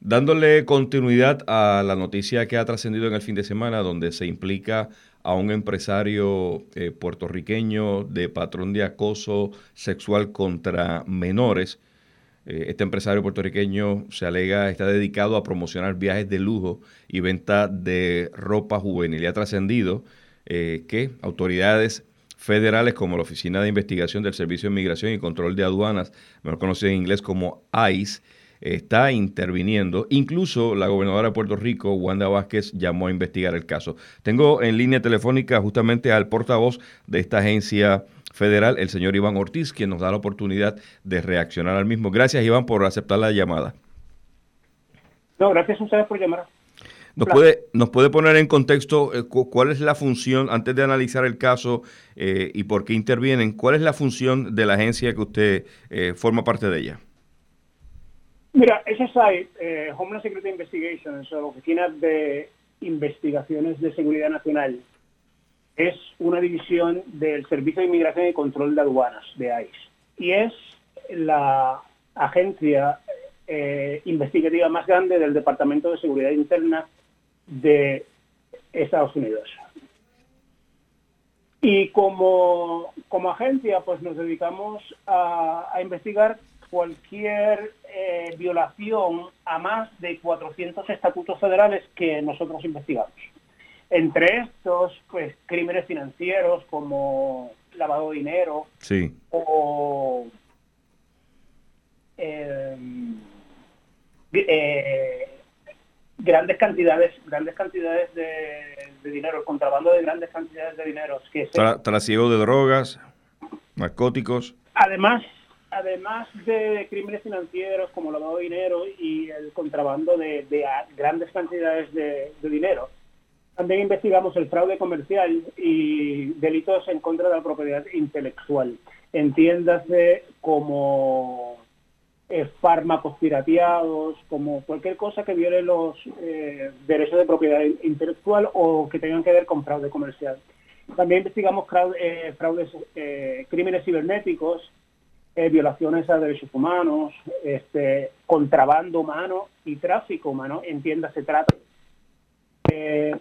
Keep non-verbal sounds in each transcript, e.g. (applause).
Dándole continuidad a la noticia que ha trascendido en el fin de semana, donde se implica a un empresario eh, puertorriqueño de patrón de acoso sexual contra menores. Eh, este empresario puertorriqueño se alega está dedicado a promocionar viajes de lujo y venta de ropa juvenil. Y ha trascendido eh, que autoridades federales como la Oficina de Investigación del Servicio de Inmigración y Control de Aduanas, mejor conocido en inglés como ICE, está interviniendo. Incluso la gobernadora de Puerto Rico, Wanda Vázquez, llamó a investigar el caso. Tengo en línea telefónica justamente al portavoz de esta agencia federal, el señor Iván Ortiz, quien nos da la oportunidad de reaccionar al mismo. Gracias, Iván, por aceptar la llamada. No, gracias a ustedes por llamar. ¿Nos puede, ¿Nos puede poner en contexto eh, cuál es la función, antes de analizar el caso eh, y por qué intervienen, cuál es la función de la agencia que usted eh, forma parte de ella? Mira, SSI, eh, Homeland Security Investigation, la Oficina de Investigaciones de Seguridad Nacional, es una división del Servicio de Inmigración y Control de Aduanas, de ICE, y es la agencia eh, investigativa más grande del Departamento de Seguridad Interna de Estados Unidos. Y como, como agencia, pues nos dedicamos a, a investigar cualquier eh, violación a más de 400 estatutos federales que nosotros investigamos. Entre estos, pues, crímenes financieros como lavado de dinero sí. o em, eh, grandes cantidades grandes cantidades de, dinero, el contrabando de grandes cantidades de dinero. Que trasiego de drogas, narcóticos. Además, además de crímenes financieros como lavado de dinero y el contrabando de, grandes cantidades de, dinero, también investigamos el fraude comercial y delitos en contra de la propiedad intelectual. Entiéndase como eh, fármacos pirateados, como cualquier cosa que viole los eh, derechos de propiedad intelectual o que tengan que ver con fraude comercial. También investigamos eh, fraudes, crímenes cibernéticos eh, violaciones a derechos humanos, este, contrabando humano y tráfico humano, entiéndase trata. Eh,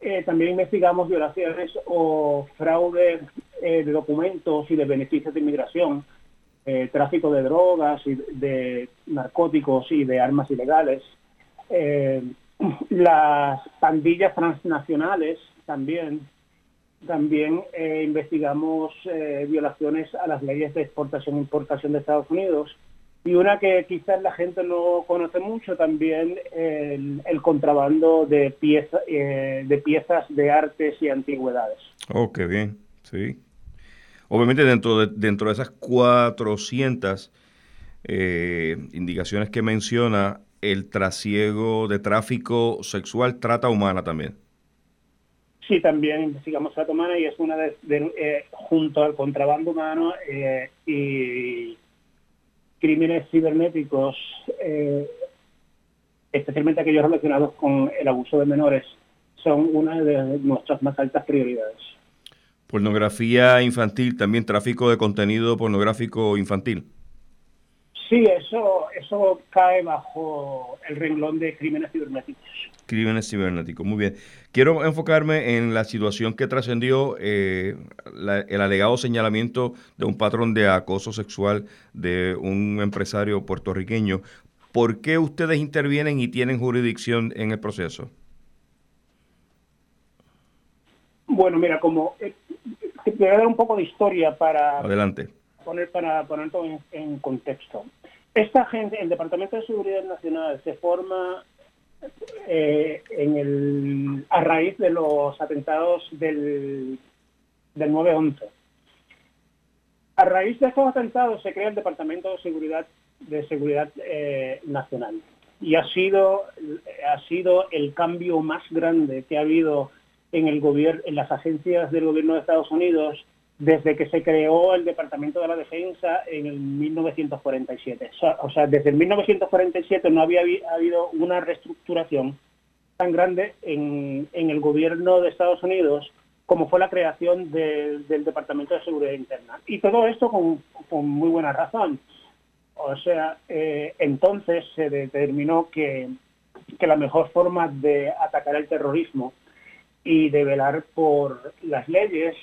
eh, también investigamos violaciones o fraude de documentos y de beneficios de inmigración, tráfico de drogas y de narcóticos y de armas ilegales. (clears throat) las pandillas transnacionales también también eh, investigamos eh, violaciones a las leyes de exportación e importación de Estados Unidos. Y una que quizás la gente no conoce mucho, también el, contrabando de, pieza, eh, de piezas de artes y antigüedades. Oh, qué bien, sí. Obviamente dentro de, dentro de esas 400 indicaciones que menciona, el trasiego de tráfico sexual trata humana también. Sí, también investigamos trata humana y es una de, eh, junto al contrabando humano eh, y crímenes cibernéticos, eh, especialmente aquellos relacionados con el abuso de menores, son una de nuestras más altas prioridades. Pornografía infantil, también tráfico de contenido pornográfico infantil. Sí, eso, eso cae bajo el renglón de crímenes cibernéticos. Crímenes cibernéticos, muy bien. Quiero enfocarme en la situación que trascendió eh, el alegado señalamiento de un patrón de acoso sexual de un empresario puertorriqueño. ¿Por qué ustedes intervienen y tienen jurisdicción en el proceso? Bueno, mira, como eh, te voy a dar un poco de historia para Adelante. Poner para poner todo en contexto. Esta gente, el Departamento de Seguridad Nacional se forma eh, en el, a raíz de los atentados del, del 9-11. A raíz de estos atentados se crea el Departamento de Seguridad de Seguridad eh, Nacional y ha sido ha sido el cambio más grande que ha habido en el gobierno en las agencias del gobierno de Estados Unidos desde que se creó el Departamento de la Defensa en el 1947. O sea, desde el 1947 no había habido una reestructuración tan grande en, el gobierno de Estados Unidos como fue la creación del Departamento de Seguridad Interna. Y todo esto con, muy buena razón. O sea, eh, entonces se determinó que, que la mejor forma de atacar el terrorismo y de velar por las leyes,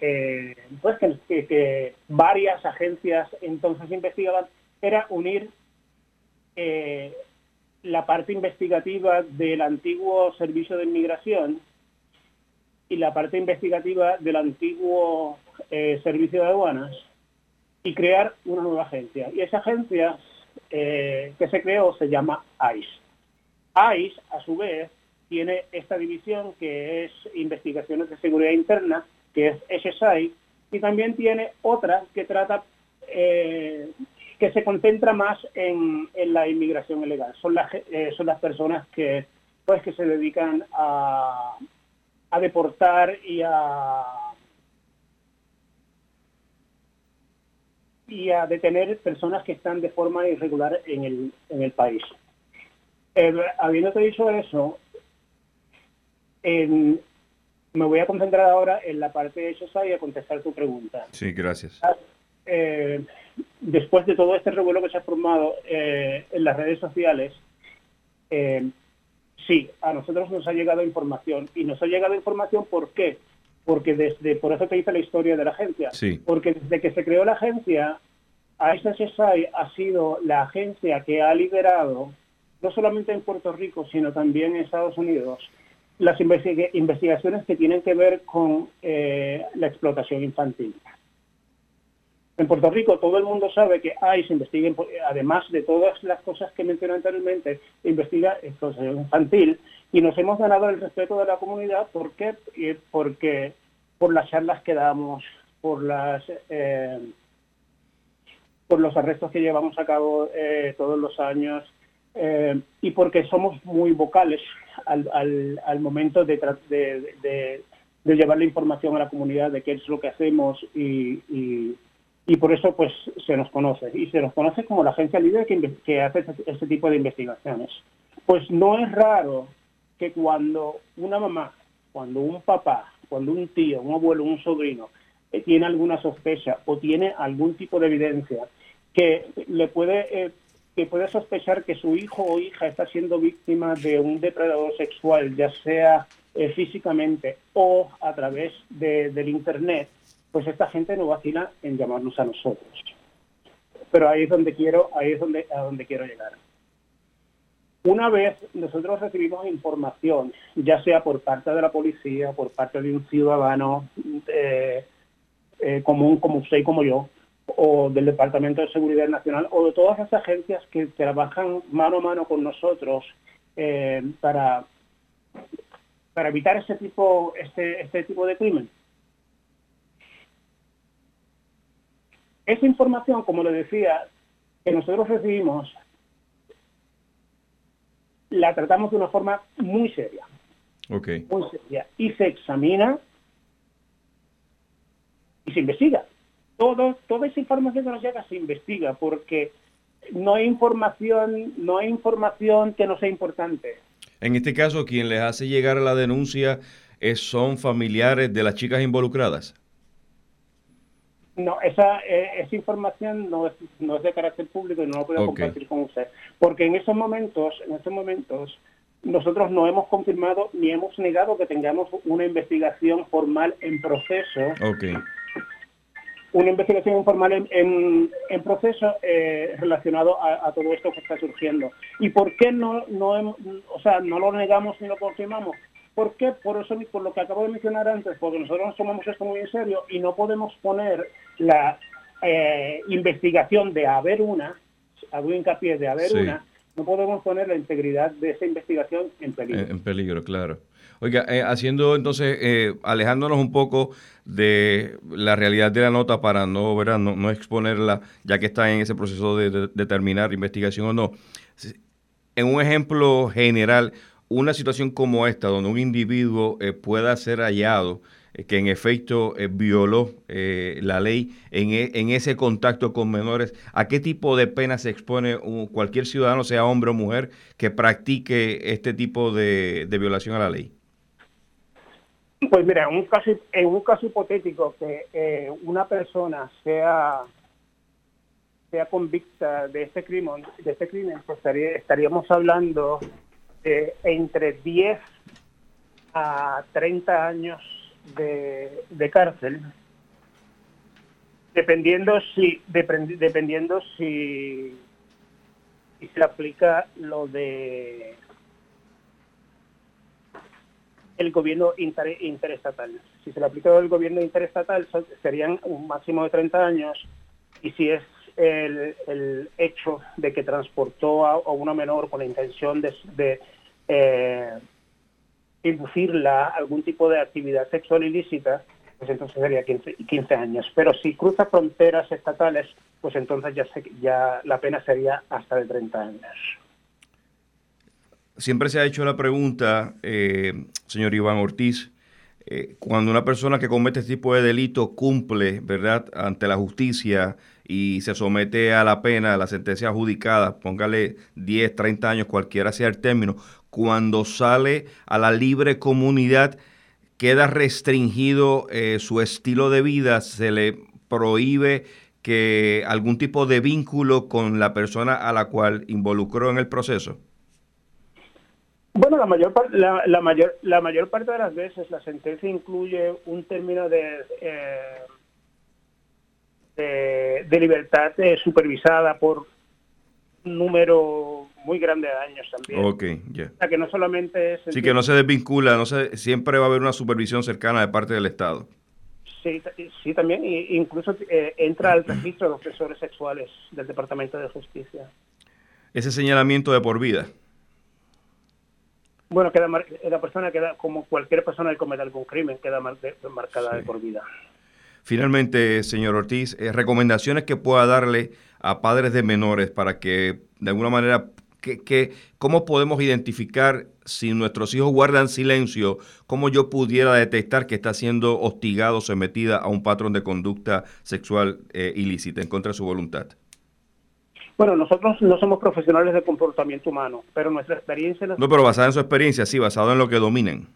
eh, pues que, varias agencias entonces investigaban, era unir eh, la parte investigativa del antiguo Servicio de Inmigración y la parte investigativa del antiguo eh, Servicio de Aduanas y crear una nueva agencia. Y esa agencia que se creó se llama ICE. ICE, a su vez, tiene esta división que es Investigaciones de Seguridad Interna, que es SSI, y también tiene otra que trata, eh, que se concentra más en, la inmigración ilegal. Son las, eh, son las personas que, pues, que se dedican a, a deportar y a y a detener personas que están de forma irregular en el, en el país. Eh, habiéndote dicho eso, me voy a concentrar ahora en la parte de SOSA y a contestar tu pregunta. Sí, gracias. Ah, eh, después de todo este revuelo que se ha formado eh, en las redes sociales, eh, sí, a nosotros nos ha llegado información. Y nos ha llegado información, ¿por qué? Porque desde, por eso te hice la historia de la agencia. Sí. Porque desde que se creó la agencia, ISSI ha sido la agencia que ha liderado, no solamente en Puerto Rico, sino también en Estados Unidos, las investigaciones que tienen que ver con eh, la explotación infantil. En Puerto Rico todo el mundo sabe que ICE investiga, además de todas las cosas que mencioné anteriormente, investiga explotación infantil y nos hemos ganado el respeto de la comunidad. ¿Por qué? Porque por las charlas que damos, por las eh, por los arrestos que llevamos a cabo eh, todos los años, eh, y porque somos muy vocales al, al, momento de, de, llevar la información a la comunidad de qué es lo que hacemos y, por eso pues se nos conoce y se nos conoce como la agencia líder que, hace este, tipo de investigaciones. Pues no es raro que cuando una mamá, cuando un papá, cuando un tío, un abuelo, un sobrino eh, tiene alguna sospecha o tiene algún tipo de evidencia que le puede eh, que puede sospechar que su hijo o hija está siendo víctima de un depredador sexual, ya sea eh, físicamente o a través del Internet, pues esta gente no vacila en llamarnos a nosotros. Pero ahí es donde quiero, ahí es donde, a donde quiero llegar. Una vez nosotros recibimos información, ya sea por parte de la policía, por parte de un ciudadano eh, eh, común como usted y como yo, o del Departamento de Seguridad Nacional o de todas las agencias que trabajan mano a mano con nosotros eh, para, para evitar este tipo, este, este tipo de crimen. Esa información, como le decía, que nosotros recibimos, la tratamos de una forma muy seria. Okay. Muy seria. Y se examina y se investiga todo, toda esa información que nos llega se investiga porque no hay información, no hay información que no sea importante. En este caso, quien les hace llegar la denuncia es, son familiares de las chicas involucradas. No, esa, eh, esa información no es, no es de carácter público y no lo puedo compartir con usted. Porque en esos momentos, en esos momentos, nosotros no hemos confirmado ni hemos negado que tengamos una investigación formal en proceso. Okay una investigación informal en, en, proceso eh, relacionado a, todo esto que está surgiendo. ¿Y por qué no, no, o sea, no lo negamos ni lo confirmamos? ¿Por qué? Por eso, por lo que acabo de mencionar antes, porque nosotros nos tomamos esto muy en serio y no podemos poner la eh, investigación de haber una, hago hincapié de haber una, no podemos poner la integridad de esa investigación en peligro. En, peligro, claro. Oiga, eh, haciendo entonces, eh, alejándonos un poco de la realidad de la nota para no, ¿verdad? no, exponerla, ya que está en ese proceso de, determinar investigación o no. En un ejemplo general, una situación como esta, donde un individuo eh, pueda ser hallado que en efecto eh, violó eh, la ley en, e, en, ese contacto con menores, ¿a qué tipo de pena se expone cualquier ciudadano, sea hombre o mujer, que practique este tipo de, violación a la ley? Pues mira, en un caso, en un caso hipotético que una persona sea sea convicta de este crimen, de este crimen pues estaríamos hablando de entre 10 a 30 años de, cárcel, dependiendo si dependiendo si, si se aplica lo de el gobierno interestatal. Si se le aplica el gobierno interestatal serían un máximo de 30 años y si es el, hecho de que transportó a, una menor con la intención de, de eh, inducirla a algún tipo de actividad sexual ilícita, pues entonces sería 15, 15 años. Pero si cruza fronteras estatales, pues entonces ya, ya la pena sería hasta de 30 años. Siempre se ha hecho la pregunta, eh, señor Iván Ortiz, eh, cuando una persona que comete este tipo de delito cumple, ¿verdad?, ante la justicia y se somete a la pena, a la sentencia adjudicada, póngale 10, 30 años, cualquiera sea el término, cuando sale a la libre comunidad, queda restringido eh, su estilo de vida, se le prohíbe que algún tipo de vínculo con la persona a la cual involucró en el proceso. Bueno, la mayor, la, la, mayor, la mayor parte de las veces la sentencia incluye un término de, eh, de, libertad eh, supervisada por un número muy grande de años también. Ok, ya. O sea, que no solamente es... Sí, que no se desvincula, no se, siempre va a haber una supervisión cercana de parte del Estado. Sí, sí también, incluso eh, entra al registro de ofensores sexuales del Departamento de Justicia. Ese señalamiento de por vida. Bueno, queda la persona queda, como cualquier persona que cometa algún crimen, queda marcada de por vida. Finalmente, señor Ortiz, eh, recomendaciones que pueda darle a padres de menores para que, de alguna manera, que, ¿cómo podemos identificar si nuestros hijos guardan silencio, cómo yo pudiera detectar que está siendo hostigado, sometida a un patrón de conducta sexual eh, ilícita en contra de su voluntad? Bueno, nosotros no somos profesionales de comportamiento humano, pero nuestra experiencia... No, pero basada en su experiencia, sí, basado en lo que dominen.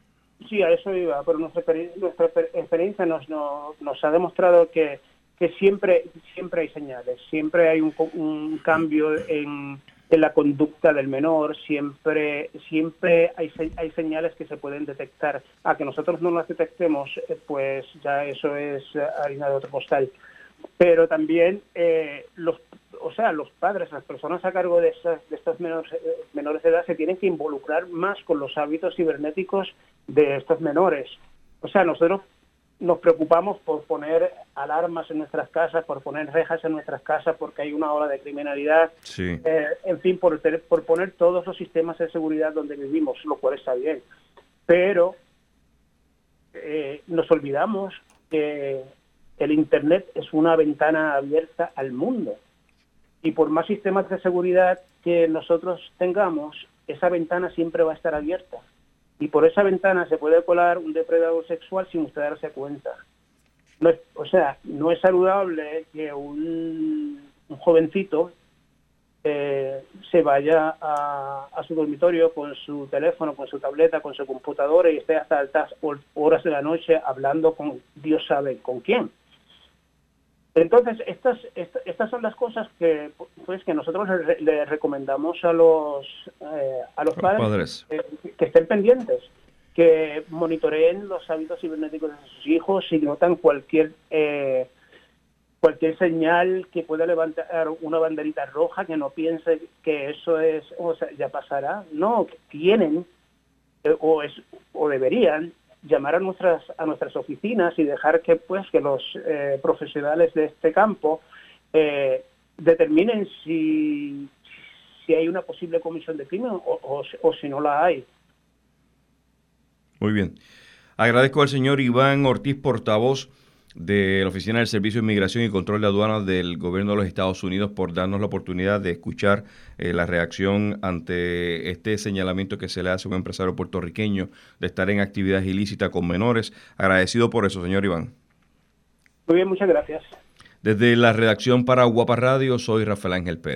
Sí, a eso iba, pero nuestra, nuestra experiencia nos, nos, ha demostrado que, que siempre, siempre hay señales, siempre hay un, un cambio en, en, la conducta del menor, siempre, siempre hay, hay señales que se pueden detectar. A que nosotros no las detectemos, eh, pues ya eso es harina de otro postal. Pero también eh, los o sea, los padres, las personas a cargo de, estas, de estos menores, eh, menores de edad se tienen que involucrar más con los hábitos cibernéticos de estos menores. O sea, nosotros nos preocupamos por poner alarmas en nuestras casas, por poner rejas en nuestras casas porque hay una ola de criminalidad, eh, en fin, por, por poner todos los sistemas de seguridad donde vivimos, lo cual está bien. Pero eh, nos olvidamos que el Internet es una ventana abierta al mundo y por más sistemas de seguridad que nosotros tengamos, esa ventana siempre va a estar abierta. Y por esa ventana se puede colar un depredador sexual sin usted darse cuenta. o sea, no es saludable que un, jovencito eh, se vaya a, a, su dormitorio con su teléfono, con su tableta, con su computadora y esté hasta altas horas de la noche hablando con Dios sabe con quién. Entonces, estas, estas son las cosas que, pues, que nosotros le, recomendamos a los, eh, a los padres, que estén pendientes, que monitoreen los hábitos cibernéticos de sus hijos si notan cualquier eh, cualquier señal que pueda levantar una banderita roja, que no piense que eso es, o sea, ya pasará. No, tienen eh, o, es, o deberían llamar a nuestras a nuestras oficinas y dejar que pues que los eh, profesionales de este campo eh, determinen si si hay una posible comisión de crimen o, o, si no la hay. Muy bien. Agradezco al señor Iván Ortiz, portavoz de la Oficina del Servicio de Inmigración y Control de Aduanas del Gobierno de los Estados Unidos por darnos la oportunidad de escuchar eh, la reacción ante este señalamiento que se le hace a un empresario puertorriqueño de estar en actividades ilícitas con menores. Agradecido por eso, señor Iván. Muy bien, muchas gracias. Desde la redacción para Guapa Radio, soy Rafael Ángel Pérez.